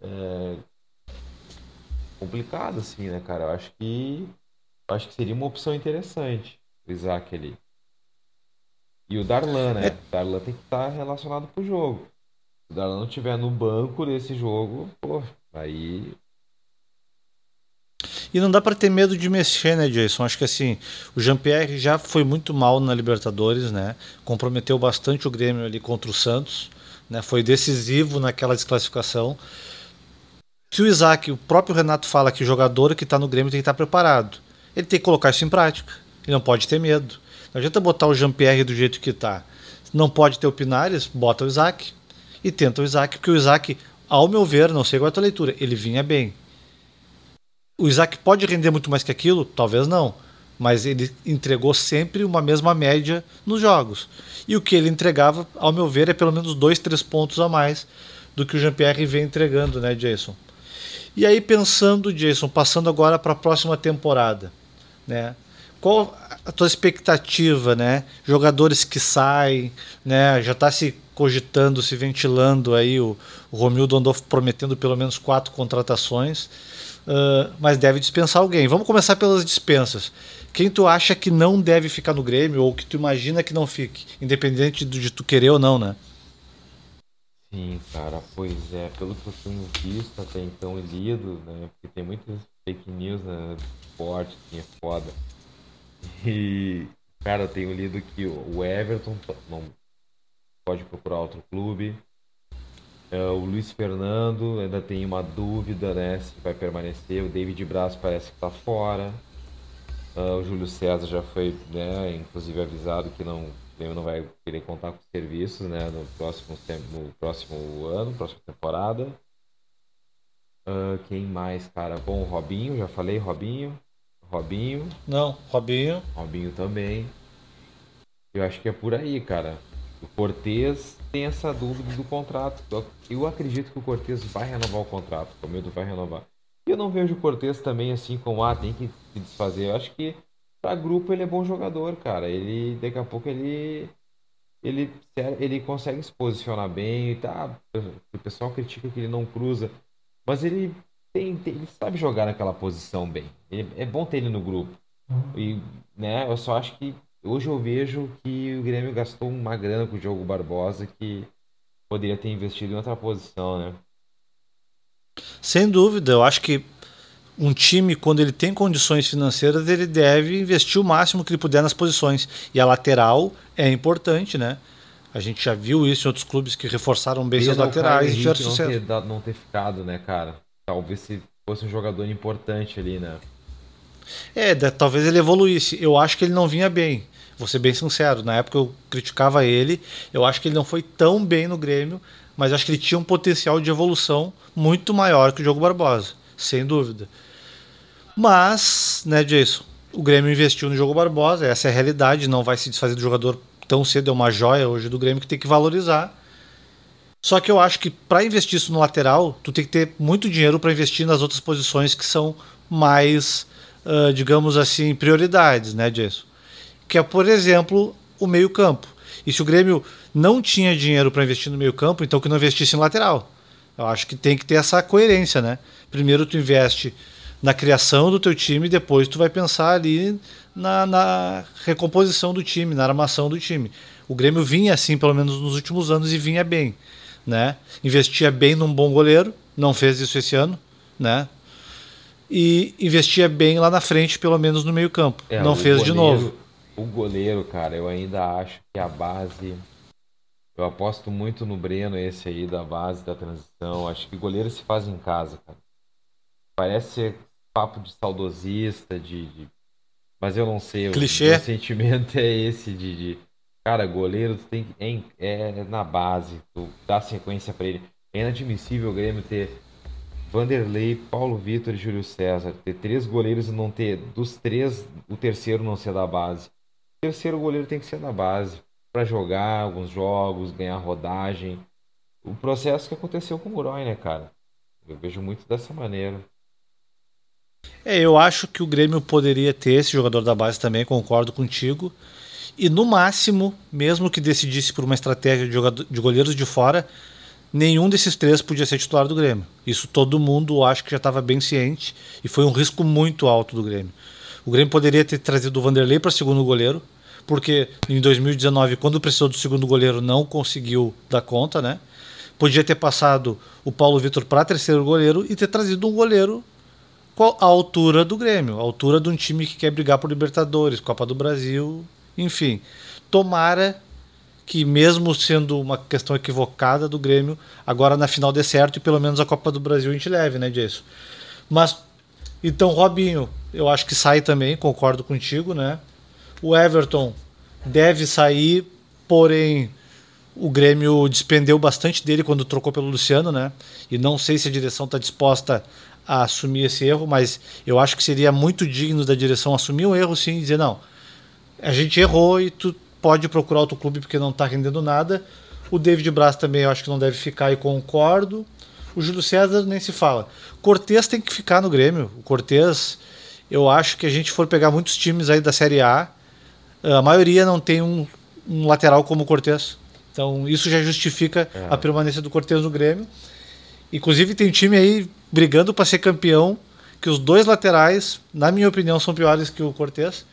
É complicado assim, né, cara? Eu acho que eu acho que seria uma opção interessante o Isaac ali. E o Darlan, né? É. O Darlan tem que estar relacionado pro jogo. Se o Darlan não estiver no banco desse jogo, pô, aí. E não dá para ter medo de mexer, né, Jason? Acho que assim, o Jean-Pierre já foi muito mal na Libertadores, né? Comprometeu bastante o Grêmio ali contra o Santos, né? Foi decisivo naquela desclassificação. Se o Isaac, o próprio Renato fala que o jogador que está no Grêmio tem que estar preparado. Ele tem que colocar isso em prática. Ele não pode ter medo. Não adianta botar o Jean-Pierre do jeito que está. Não pode ter o Pinares, bota o Isaac. E tenta o Isaac, porque o Isaac, ao meu ver, não sei qual é a tua leitura, ele vinha bem. O Isaac pode render muito mais que aquilo? Talvez não. Mas ele entregou sempre uma mesma média nos jogos. E o que ele entregava, ao meu ver, é pelo menos dois, três pontos a mais do que o Jean-Pierre vem entregando, né, Jason? E aí pensando, Jason, passando agora para a próxima temporada, né? Qual a tua expectativa, né? Jogadores que saem, né? Já está se cogitando, se ventilando aí o, o Romildo andou prometendo pelo menos quatro contratações, uh, mas deve dispensar alguém. Vamos começar pelas dispensas. Quem tu acha que não deve ficar no Grêmio ou que tu imagina que não fique, independente de tu querer ou não, né? Sim, cara, pois é, pelo que eu tenho visto até então e lido, né? Porque tem muitas fake news né, esporte que é foda. E, cara, eu tenho lido que o Everton não pode procurar outro clube. É, o Luiz Fernando ainda tem uma dúvida, né? Se vai permanecer. O David Braz parece que tá fora. Uh, o Júlio César já foi, né, inclusive avisado que não não vai querer contar com serviços né, no, próximo, no próximo ano, próxima temporada. Uh, quem mais, cara? Bom, Robinho, já falei, Robinho. Robinho. Não, Robinho. Robinho também. Eu acho que é por aí, cara. O Cortez tem essa dúvida do contrato. Eu acredito que o Cortez vai renovar o contrato. O medo vai renovar. E eu não vejo o Cortez também assim como, ah, tem que se desfazer. Eu acho que para grupo ele é bom jogador, cara. Ele daqui a pouco ele ele ele consegue se posicionar bem e tá. O pessoal critica que ele não cruza, mas ele tem, tem ele sabe jogar naquela posição bem. Ele, é bom ter ele no grupo. E né, eu só acho que hoje eu vejo que o Grêmio gastou uma grana com o Diogo Barbosa que poderia ter investido em outra posição, né? Sem dúvida, eu acho que um time, quando ele tem condições financeiras, ele deve investir o máximo que ele puder nas posições. E a lateral é importante, né? A gente já viu isso em outros clubes que reforçaram bem seus laterais e tiveram sucesso. Não ter, dado, não ter ficado, né, cara? Talvez se fosse um jogador importante ali, né? É, talvez ele evoluísse. Eu acho que ele não vinha bem. Vou ser bem sincero. Na época eu criticava ele. Eu acho que ele não foi tão bem no Grêmio, mas acho que ele tinha um potencial de evolução muito maior que o Diogo Barbosa, sem dúvida. Mas, né, Jason, o Grêmio investiu no jogo Barbosa, essa é a realidade, não vai se desfazer do jogador tão cedo, é uma joia hoje do Grêmio que tem que valorizar. Só que eu acho que para investir isso no lateral, tu tem que ter muito dinheiro para investir nas outras posições que são mais, uh, digamos assim, prioridades, né, Jason? Que é, por exemplo, o meio-campo. E se o Grêmio não tinha dinheiro para investir no meio-campo, então que não investisse em lateral. Eu acho que tem que ter essa coerência, né? Primeiro tu investe na criação do teu time, depois tu vai pensar ali na, na, recomposição do time, na armação do time. O Grêmio vinha assim, pelo menos nos últimos anos, e vinha bem. Né? Investia bem num bom goleiro, não fez isso esse ano. Né? e investia bem lá na frente, pelo menos no meio-campo. É, Não fez goleiro, de novo. O goleiro, cara, eu ainda acho que a base. Eu aposto muito no Breno, esse aí da base da transição. Acho que goleiro se faz em casa, cara. Parece ser papo de saudosista, de. de... Mas eu não sei. Clichê. O sentimento é esse de. de... Cara, goleiro tem que. É, é na base, tu dá sequência para ele. É inadmissível o Grêmio ter Vanderlei, Paulo Vitor e Júlio César. Ter três goleiros e não ter. Dos três, o terceiro não ser da base. Terceiro goleiro tem que ser da base. para jogar alguns jogos, ganhar rodagem. O processo que aconteceu com o Murói, né, cara? Eu vejo muito dessa maneira. É, eu acho que o Grêmio poderia ter esse jogador da base também, concordo contigo. E no máximo, mesmo que decidisse por uma estratégia de, jogador, de goleiros de fora, nenhum desses três podia ser titular do Grêmio. Isso todo mundo acho que já estava bem ciente e foi um risco muito alto do Grêmio. O Grêmio poderia ter trazido o Vanderlei para segundo goleiro, porque em 2019, quando precisou do segundo goleiro, não conseguiu dar conta, né? Podia ter passado o Paulo Vitor para terceiro goleiro e ter trazido um goleiro a altura do Grêmio, a altura de um time que quer brigar por Libertadores, Copa do Brasil, enfim. Tomara que, mesmo sendo uma questão equivocada do Grêmio, agora na final dê certo e pelo menos a Copa do Brasil a gente leve, né, Jason? Mas, então, Robinho, eu acho que sai também, concordo contigo, né? O Everton deve sair, porém o Grêmio despendeu bastante dele quando trocou pelo Luciano, né? E não sei se a direção está disposta a assumir esse erro, mas eu acho que seria muito digno da direção assumir o erro sim e dizer: não, a gente errou e tu pode procurar outro clube porque não está rendendo nada. O David Braz também eu acho que não deve ficar e concordo. O Júlio César nem se fala. Cortez tem que ficar no Grêmio. O Cortez, eu acho que a gente for pegar muitos times aí da Série A, a maioria não tem um, um lateral como o Cortez. Então isso já justifica é. a permanência do Cortez no Grêmio. Inclusive tem time aí brigando para ser campeão, que os dois laterais, na minha opinião, são piores que o Cortez.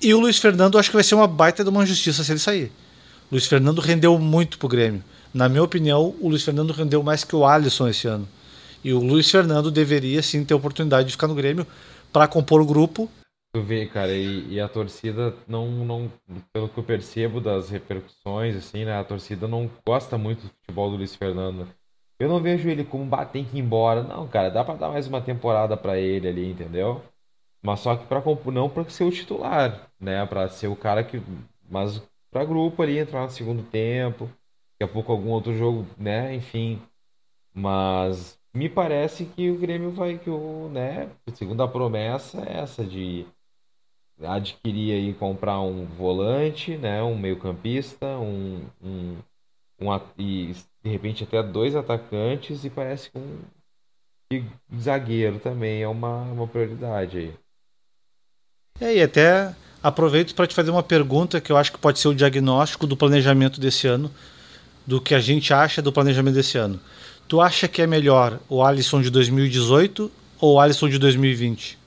E o Luiz Fernando acho que vai ser uma baita de uma justiça se ele sair. Luiz Fernando rendeu muito pro Grêmio. Na minha opinião, o Luiz Fernando rendeu mais que o Alisson esse ano. E o Luiz Fernando deveria sim ter oportunidade de ficar no Grêmio para compor o grupo. Tu vê, cara, e, e, a torcida não, não, pelo que eu percebo das repercussões, assim, né? A torcida não gosta muito do futebol do Luiz Fernando. Eu não vejo ele como tem que ir embora. Não, cara, dá para dar mais uma temporada para ele ali, entendeu? Mas só que para não para ser o titular, né? Para ser o cara que mas para grupo ali entrar no segundo tempo, daqui a pouco algum outro jogo, né? Enfim. Mas me parece que o Grêmio vai que o, né, segundo a promessa é essa de adquirir e comprar um volante, né, um meio-campista, um, um, um, e de repente até dois atacantes e parece que um e zagueiro também é uma, uma prioridade aí. É, e até aproveito para te fazer uma pergunta que eu acho que pode ser o diagnóstico do planejamento desse ano, do que a gente acha do planejamento desse ano. Tu acha que é melhor o Alisson de 2018 ou o Alisson de 2020?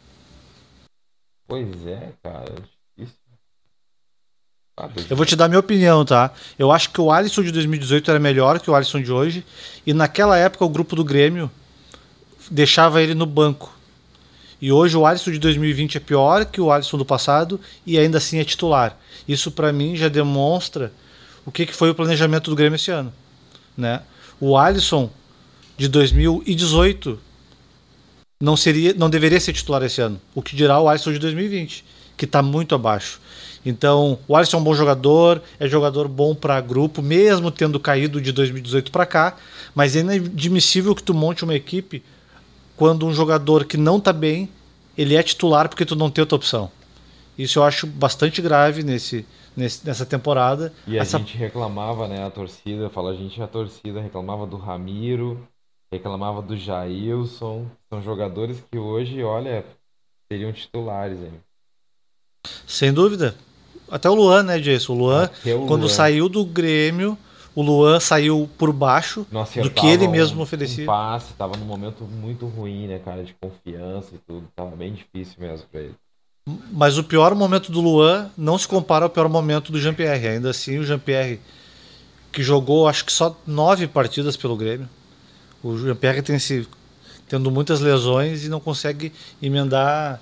Pois é, cara. Eu vou te dar minha opinião, tá? Eu acho que o Alisson de 2018 era melhor que o Alisson de hoje. E naquela época o grupo do Grêmio deixava ele no banco. E hoje o Alisson de 2020 é pior que o Alisson do passado e ainda assim é titular. Isso para mim já demonstra o que, que foi o planejamento do Grêmio esse ano. Né? O Alisson de 2018 não seria, não deveria ser titular esse ano. O que dirá o Alisson de 2020, que está muito abaixo. Então, o Alisson é um bom jogador, é jogador bom para grupo, mesmo tendo caído de 2018 para cá, mas é inadmissível que tu monte uma equipe quando um jogador que não está bem, ele é titular porque tu não tem outra opção. Isso eu acho bastante grave nesse, nesse nessa temporada. E Essa... a gente reclamava, né, a torcida, fala a gente a torcida reclamava do Ramiro, reclamava do Jailson, são jogadores que hoje, olha, seriam titulares, hein? Sem dúvida. Até o Luan, né, Jason? O Luan, o quando Luan. saiu do Grêmio, o Luan saiu por baixo do que ele mesmo um, oferecia. Um passe, tava num momento muito ruim, né, cara, de confiança e tudo. Tava bem difícil mesmo pra ele. Mas o pior momento do Luan não se compara ao pior momento do Jean-Pierre. Ainda assim, o Jean-Pierre, que jogou acho que só nove partidas pelo Grêmio. O Jean-Pierre tem, tendo muitas lesões e não consegue emendar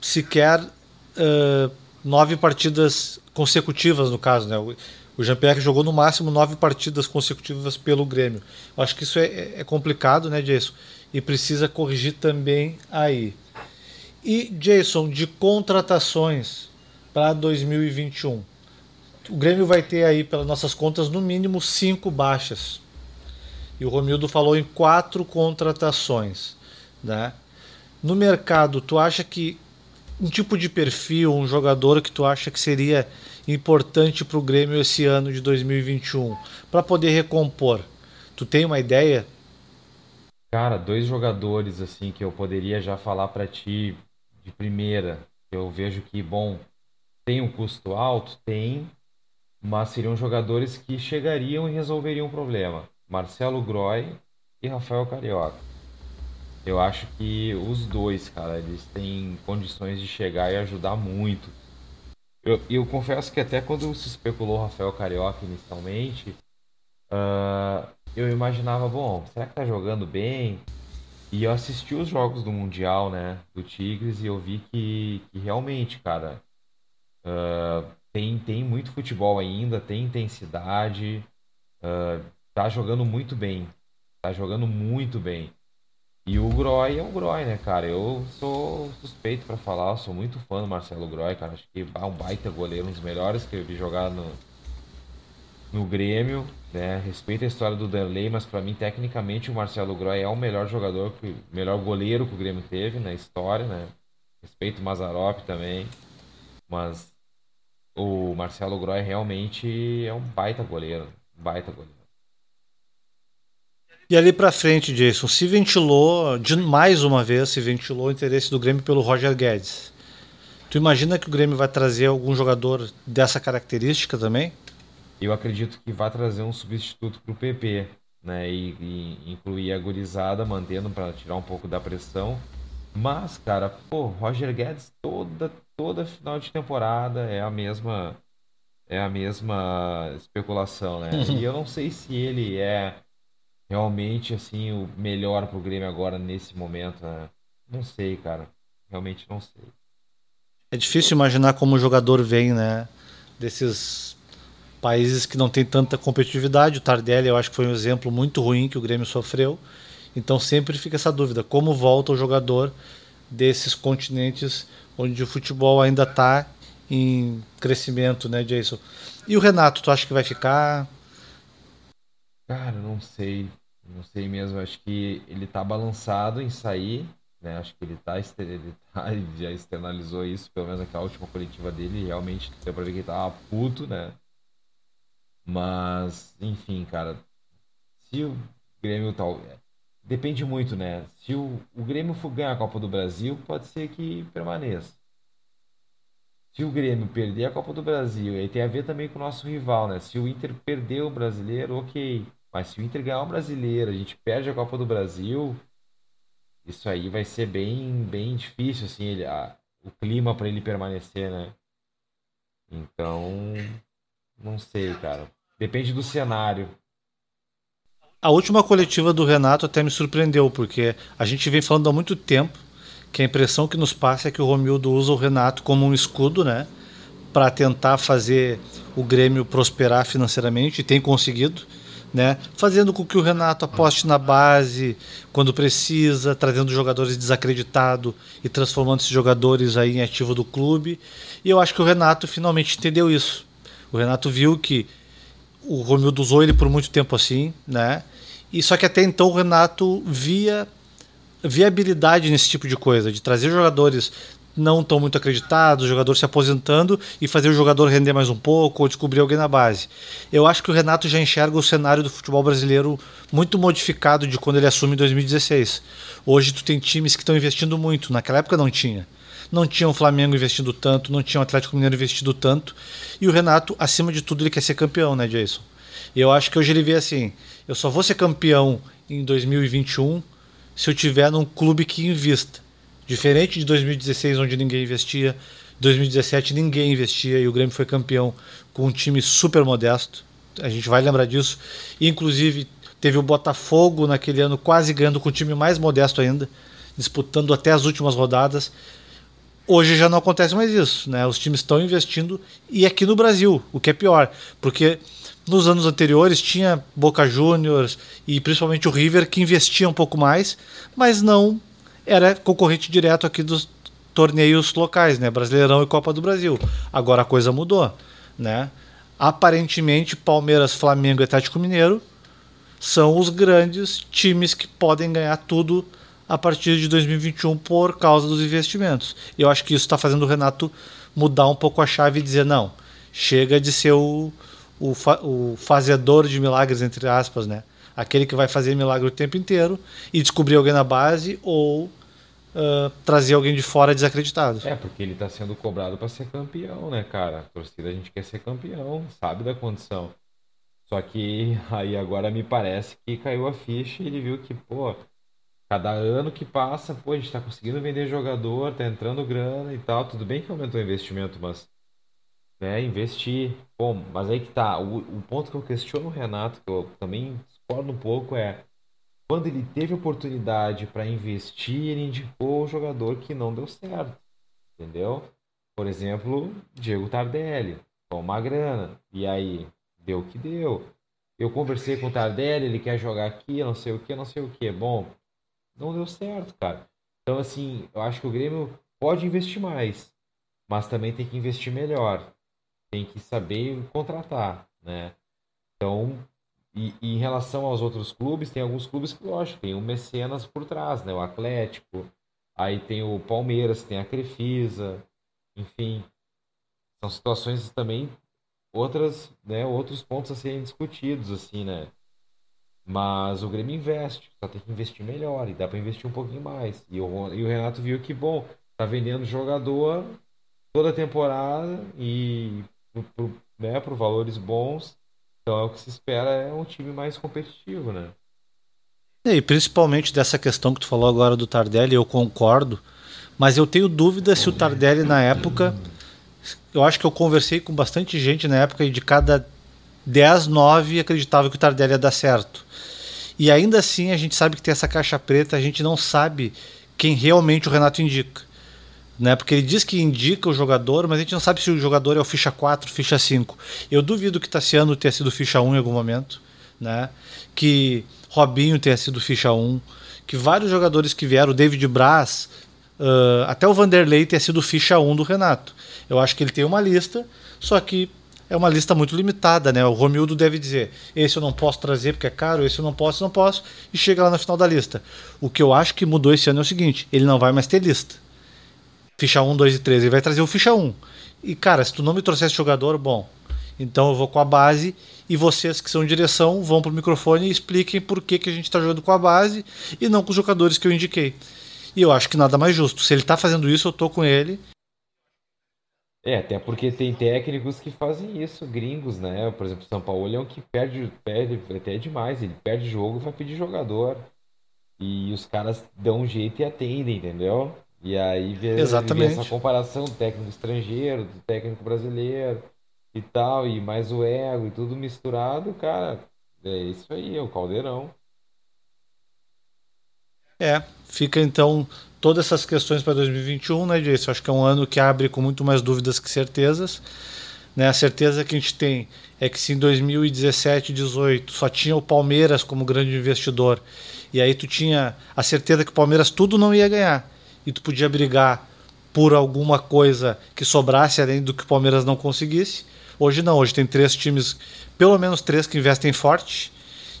sequer uh, nove partidas consecutivas, no caso. Né? O Jean-Pierre jogou no máximo nove partidas consecutivas pelo Grêmio. Eu acho que isso é, é complicado, né, Jason? E precisa corrigir também aí. E, Jason, de contratações para 2021. O Grêmio vai ter aí, pelas nossas contas, no mínimo cinco baixas. E o Romildo falou em quatro contratações. Né? No mercado, tu acha que um tipo de perfil, um jogador que tu acha que seria importante para o Grêmio esse ano de 2021 para poder recompor? Tu tem uma ideia? Cara, dois jogadores assim que eu poderia já falar para ti de primeira. Eu vejo que bom, tem um custo alto, tem, mas seriam jogadores que chegariam e resolveriam o problema. Marcelo Groy e Rafael Carioca. Eu acho que os dois, cara, eles têm condições de chegar e ajudar muito. Eu, eu confesso que até quando se especulou Rafael Carioca inicialmente, uh, eu imaginava, bom, será que tá jogando bem? E eu assisti os jogos do Mundial, né, do Tigres, e eu vi que, que realmente, cara, uh, tem, tem muito futebol ainda, tem intensidade, uh, tá jogando muito bem. Tá jogando muito bem. E o Groy é o Groy, né, cara? Eu sou suspeito para falar, sou muito fã do Marcelo Groy, cara. Acho que é um baita goleiro, um dos melhores que eu vi jogar no, no Grêmio, né? Respeito a história do Derlei, mas para mim, tecnicamente, o Marcelo Groy é o melhor jogador, melhor goleiro que o Grêmio teve na história, né? Respeito o Mazarop também, mas o Marcelo Groy realmente é um baita goleiro, um baita goleiro. E ali para frente, Jason, se ventilou, de mais uma vez, se ventilou o interesse do Grêmio pelo Roger Guedes. Tu imagina que o Grêmio vai trazer algum jogador dessa característica também? Eu acredito que vai trazer um substituto para o PP, né? E, e, incluir a gurizada, mantendo para tirar um pouco da pressão. Mas, cara, pô, Roger Guedes toda toda final de temporada é a mesma é a mesma especulação, né? E eu não sei se ele é realmente assim o melhor pro Grêmio agora nesse momento. Né? Não sei, cara. Realmente não sei. É difícil imaginar como o jogador vem, né? Desses países que não tem tanta competitividade. O Tardelli, eu acho que foi um exemplo muito ruim que o Grêmio sofreu. Então sempre fica essa dúvida: como volta o jogador desses continentes onde o futebol ainda está em crescimento, né, Jason? E o Renato, tu acha que vai ficar? Cara, não sei. Não sei mesmo. Acho que ele tá balançado em sair. Né? Acho que ele tá, ele tá ele já externalizou isso, pelo menos aquela última coletiva dele. Realmente deu pra ver que ele tava puto, né? Mas, enfim, cara. Se o Grêmio tal. Depende muito, né? Se o, o Grêmio for ganhar a Copa do Brasil, pode ser que permaneça. Se o Grêmio perder a Copa do Brasil, aí tem a ver também com o nosso rival, né? Se o Inter perder o brasileiro, ok. Mas se o Inter ganhar o brasileiro, a gente perde a Copa do Brasil, isso aí vai ser bem, bem difícil, assim, ele, a, o clima para ele permanecer, né? Então, não sei, cara. Depende do cenário. A última coletiva do Renato até me surpreendeu, porque a gente vem falando há muito tempo que a impressão que nos passa é que o Romildo usa o Renato como um escudo, né? Para tentar fazer o Grêmio prosperar financeiramente, e tem conseguido né? Fazendo com que o Renato aposte na base quando precisa, trazendo jogadores desacreditados e transformando esses jogadores aí em ativo do clube. E eu acho que o Renato finalmente entendeu isso. O Renato viu que o Romildo usou ele por muito tempo assim, né? E só que até então o Renato via viabilidade nesse tipo de coisa, de trazer jogadores não estão muito acreditados, o jogador se aposentando e fazer o jogador render mais um pouco ou descobrir alguém na base. Eu acho que o Renato já enxerga o cenário do futebol brasileiro muito modificado de quando ele assume em 2016. Hoje tu tem times que estão investindo muito, naquela época não tinha. Não tinha o Flamengo investindo tanto, não tinha o Atlético Mineiro investindo tanto, e o Renato, acima de tudo, ele quer ser campeão, né, Jason? E eu acho que hoje ele vê assim, eu só vou ser campeão em 2021 se eu tiver num clube que invista. Diferente de 2016, onde ninguém investia, 2017 ninguém investia e o Grêmio foi campeão com um time super modesto. A gente vai lembrar disso. E, inclusive, Teve o Botafogo naquele ano quase ganhando com o time mais modesto ainda, disputando até as últimas rodadas. Hoje já não acontece mais isso, né? Os times estão investindo e aqui no Brasil, o que é pior, porque nos anos anteriores tinha Boca Juniors e principalmente o River que investia um pouco mais, mas não era concorrente direto aqui dos torneios locais, né? Brasileirão e Copa do Brasil. Agora a coisa mudou, né? Aparentemente Palmeiras, Flamengo e Atlético Mineiro são os grandes times que podem ganhar tudo a partir de 2021 por causa dos investimentos. Eu acho que isso está fazendo o Renato mudar um pouco a chave e dizer: não, chega de ser o, o, fa o fazedor de milagres, entre aspas, né? Aquele que vai fazer milagre o tempo inteiro e descobrir alguém na base ou uh, trazer alguém de fora desacreditado. É, porque ele está sendo cobrado para ser campeão, né, cara? A torcida a gente quer ser campeão, sabe da condição. Só que aí agora me parece que caiu a ficha e ele viu que, pô, Cada ano que passa, pô, a gente tá conseguindo vender jogador, tá entrando grana e tal. Tudo bem que aumentou o investimento, mas né, investir. Bom, mas aí que tá. O, o ponto que eu questiono o Renato, que eu também discordo um pouco, é quando ele teve oportunidade para investir, ele indicou o jogador que não deu certo. Entendeu? Por exemplo, Diego Tardelli, com uma grana. E aí, deu o que deu. Eu conversei com o Tardelli, ele quer jogar aqui, não sei o que, não sei o que. Bom, não deu certo, cara. Então, assim, eu acho que o Grêmio pode investir mais, mas também tem que investir melhor. Tem que saber contratar, né? Então, e, e, em relação aos outros clubes, tem alguns clubes que, lógico, tem o Mecenas por trás, né? O Atlético, aí tem o Palmeiras, tem a Crefisa, enfim. São situações também, outras, né? Outros pontos a serem discutidos, assim, né? Mas o Grêmio investe, só tem que investir melhor e dá para investir um pouquinho mais. E o, e o Renato viu que, bom, tá vendendo jogador toda temporada e por, né, por valores bons. Então é o que se espera é um time mais competitivo, né? E principalmente dessa questão que tu falou agora do Tardelli, eu concordo, mas eu tenho dúvida se o Tardelli na época, eu acho que eu conversei com bastante gente na época e de cada 10, 9 acreditava que o Tardelli ia dar certo. E ainda assim a gente sabe que tem essa caixa preta, a gente não sabe quem realmente o Renato indica. Né? Porque ele diz que indica o jogador, mas a gente não sabe se o jogador é o ficha 4, ficha 5. Eu duvido que Tassiano tenha sido ficha 1 em algum momento, né? Que Robinho tenha sido ficha 1, que vários jogadores que vieram, o David Braz, uh, até o Vanderlei tenha sido ficha 1 do Renato. Eu acho que ele tem uma lista, só que é uma lista muito limitada, né? O Romildo deve dizer: esse eu não posso trazer porque é caro, esse eu não posso, não posso, e chega lá no final da lista. O que eu acho que mudou esse ano é o seguinte: ele não vai mais ter lista. Ficha 1, 2 e 3, ele vai trazer o ficha 1. E cara, se tu não me trouxesse jogador, bom, então eu vou com a base e vocês que são direção vão pro microfone e expliquem por que, que a gente está jogando com a base e não com os jogadores que eu indiquei. E eu acho que nada mais justo. Se ele está fazendo isso, eu tô com ele é, até porque tem técnicos que fazem isso, gringos, né? Por exemplo, o São Paulo é um que perde, perde até demais. Ele perde jogo e vai pedir jogador. E os caras dão um jeito e atendem, entendeu? E aí vê, Exatamente. vê essa comparação do técnico estrangeiro, do técnico brasileiro e tal, e mais o ego e tudo misturado, cara. É isso aí, é o caldeirão. É, fica então todas essas questões para 2021, né, Jason? Acho que é um ano que abre com muito mais dúvidas que certezas. Né? A certeza que a gente tem é que se em 2017, 2018 só tinha o Palmeiras como grande investidor e aí tu tinha a certeza que o Palmeiras tudo não ia ganhar e tu podia brigar por alguma coisa que sobrasse além do que o Palmeiras não conseguisse. Hoje não, hoje tem três times, pelo menos três que investem forte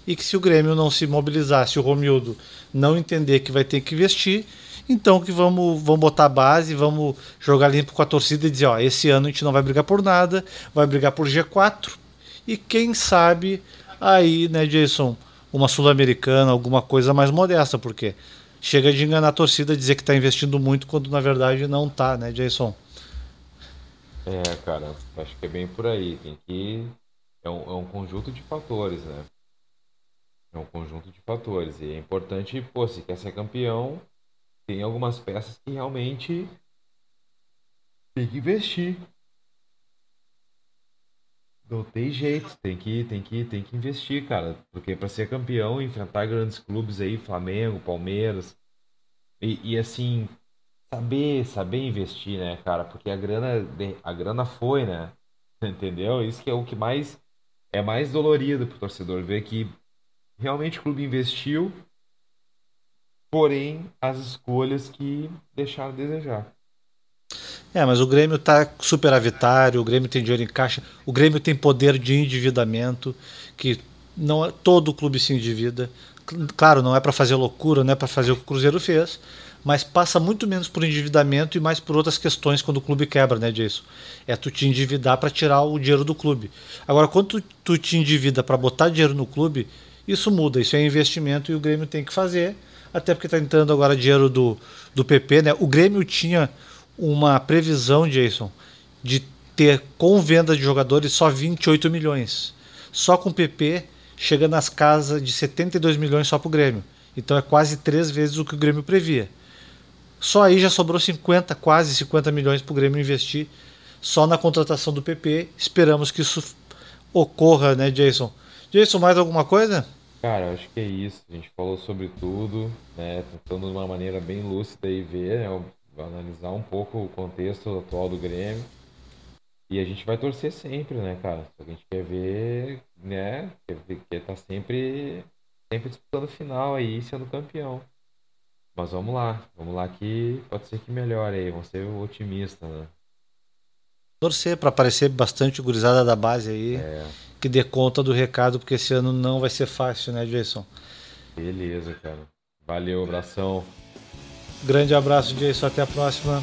e que se o Grêmio não se mobilizar, se o Romildo não entender que vai ter que investir, então que vamos, vamos botar a base, vamos jogar limpo com a torcida e dizer, ó, esse ano a gente não vai brigar por nada, vai brigar por G4 e quem sabe aí, né, Jason, uma sul-americana, alguma coisa mais modesta, porque chega de enganar a torcida dizer que está investindo muito quando na verdade não está, né, Jason? É, cara, acho que é bem por aí. Tem que é um, é um conjunto de fatores, né? É um conjunto de fatores. E é importante, pô, se quer ser campeão, tem algumas peças que realmente tem que investir. Não tem jeito, tem que, tem que, tem que investir, cara. Porque para ser campeão, enfrentar grandes clubes aí, Flamengo, Palmeiras. E, e, assim, saber, saber investir, né, cara? Porque a grana, a grana foi, né? Entendeu? Isso que é o que mais é mais dolorido pro torcedor ver que realmente o clube investiu, porém as escolhas que deixaram a desejar. É, mas o Grêmio está superavitário, o Grêmio tem dinheiro em caixa, o Grêmio tem poder de endividamento, que não é, todo clube se endivida. Claro, não é para fazer loucura, não é para fazer o que o Cruzeiro fez, mas passa muito menos por endividamento e mais por outras questões quando o clube quebra, né, disso. É tu te endividar para tirar o dinheiro do clube. Agora, quando tu, tu te endivida para botar dinheiro no clube, isso muda, isso é investimento e o Grêmio tem que fazer, até porque está entrando agora dinheiro do, do PP, né? O Grêmio tinha uma previsão, Jason, de ter com venda de jogadores só 28 milhões. Só com o PP chega nas casas de 72 milhões só para o Grêmio. Então é quase três vezes o que o Grêmio previa. Só aí já sobrou 50, quase 50 milhões para o Grêmio investir só na contratação do PP. Esperamos que isso ocorra, né, Jason? Jason, mais alguma coisa? Cara, acho que é isso. A gente falou sobre tudo, né? Tentando de uma maneira bem lúcida e ver, né? Analisar um pouco o contexto atual do Grêmio. E a gente vai torcer sempre, né, cara? A gente quer ver, né? Quer, tá sempre, sempre disputando final aí, sendo campeão. Mas vamos lá, vamos lá que pode ser que melhore aí, vamos ser otimista, né? Torcer para aparecer bastante gurizada da base aí, é. que dê conta do recado, porque esse ano não vai ser fácil, né, Jason? Beleza, cara. Valeu, abração. Grande abraço, Jason. Até a próxima.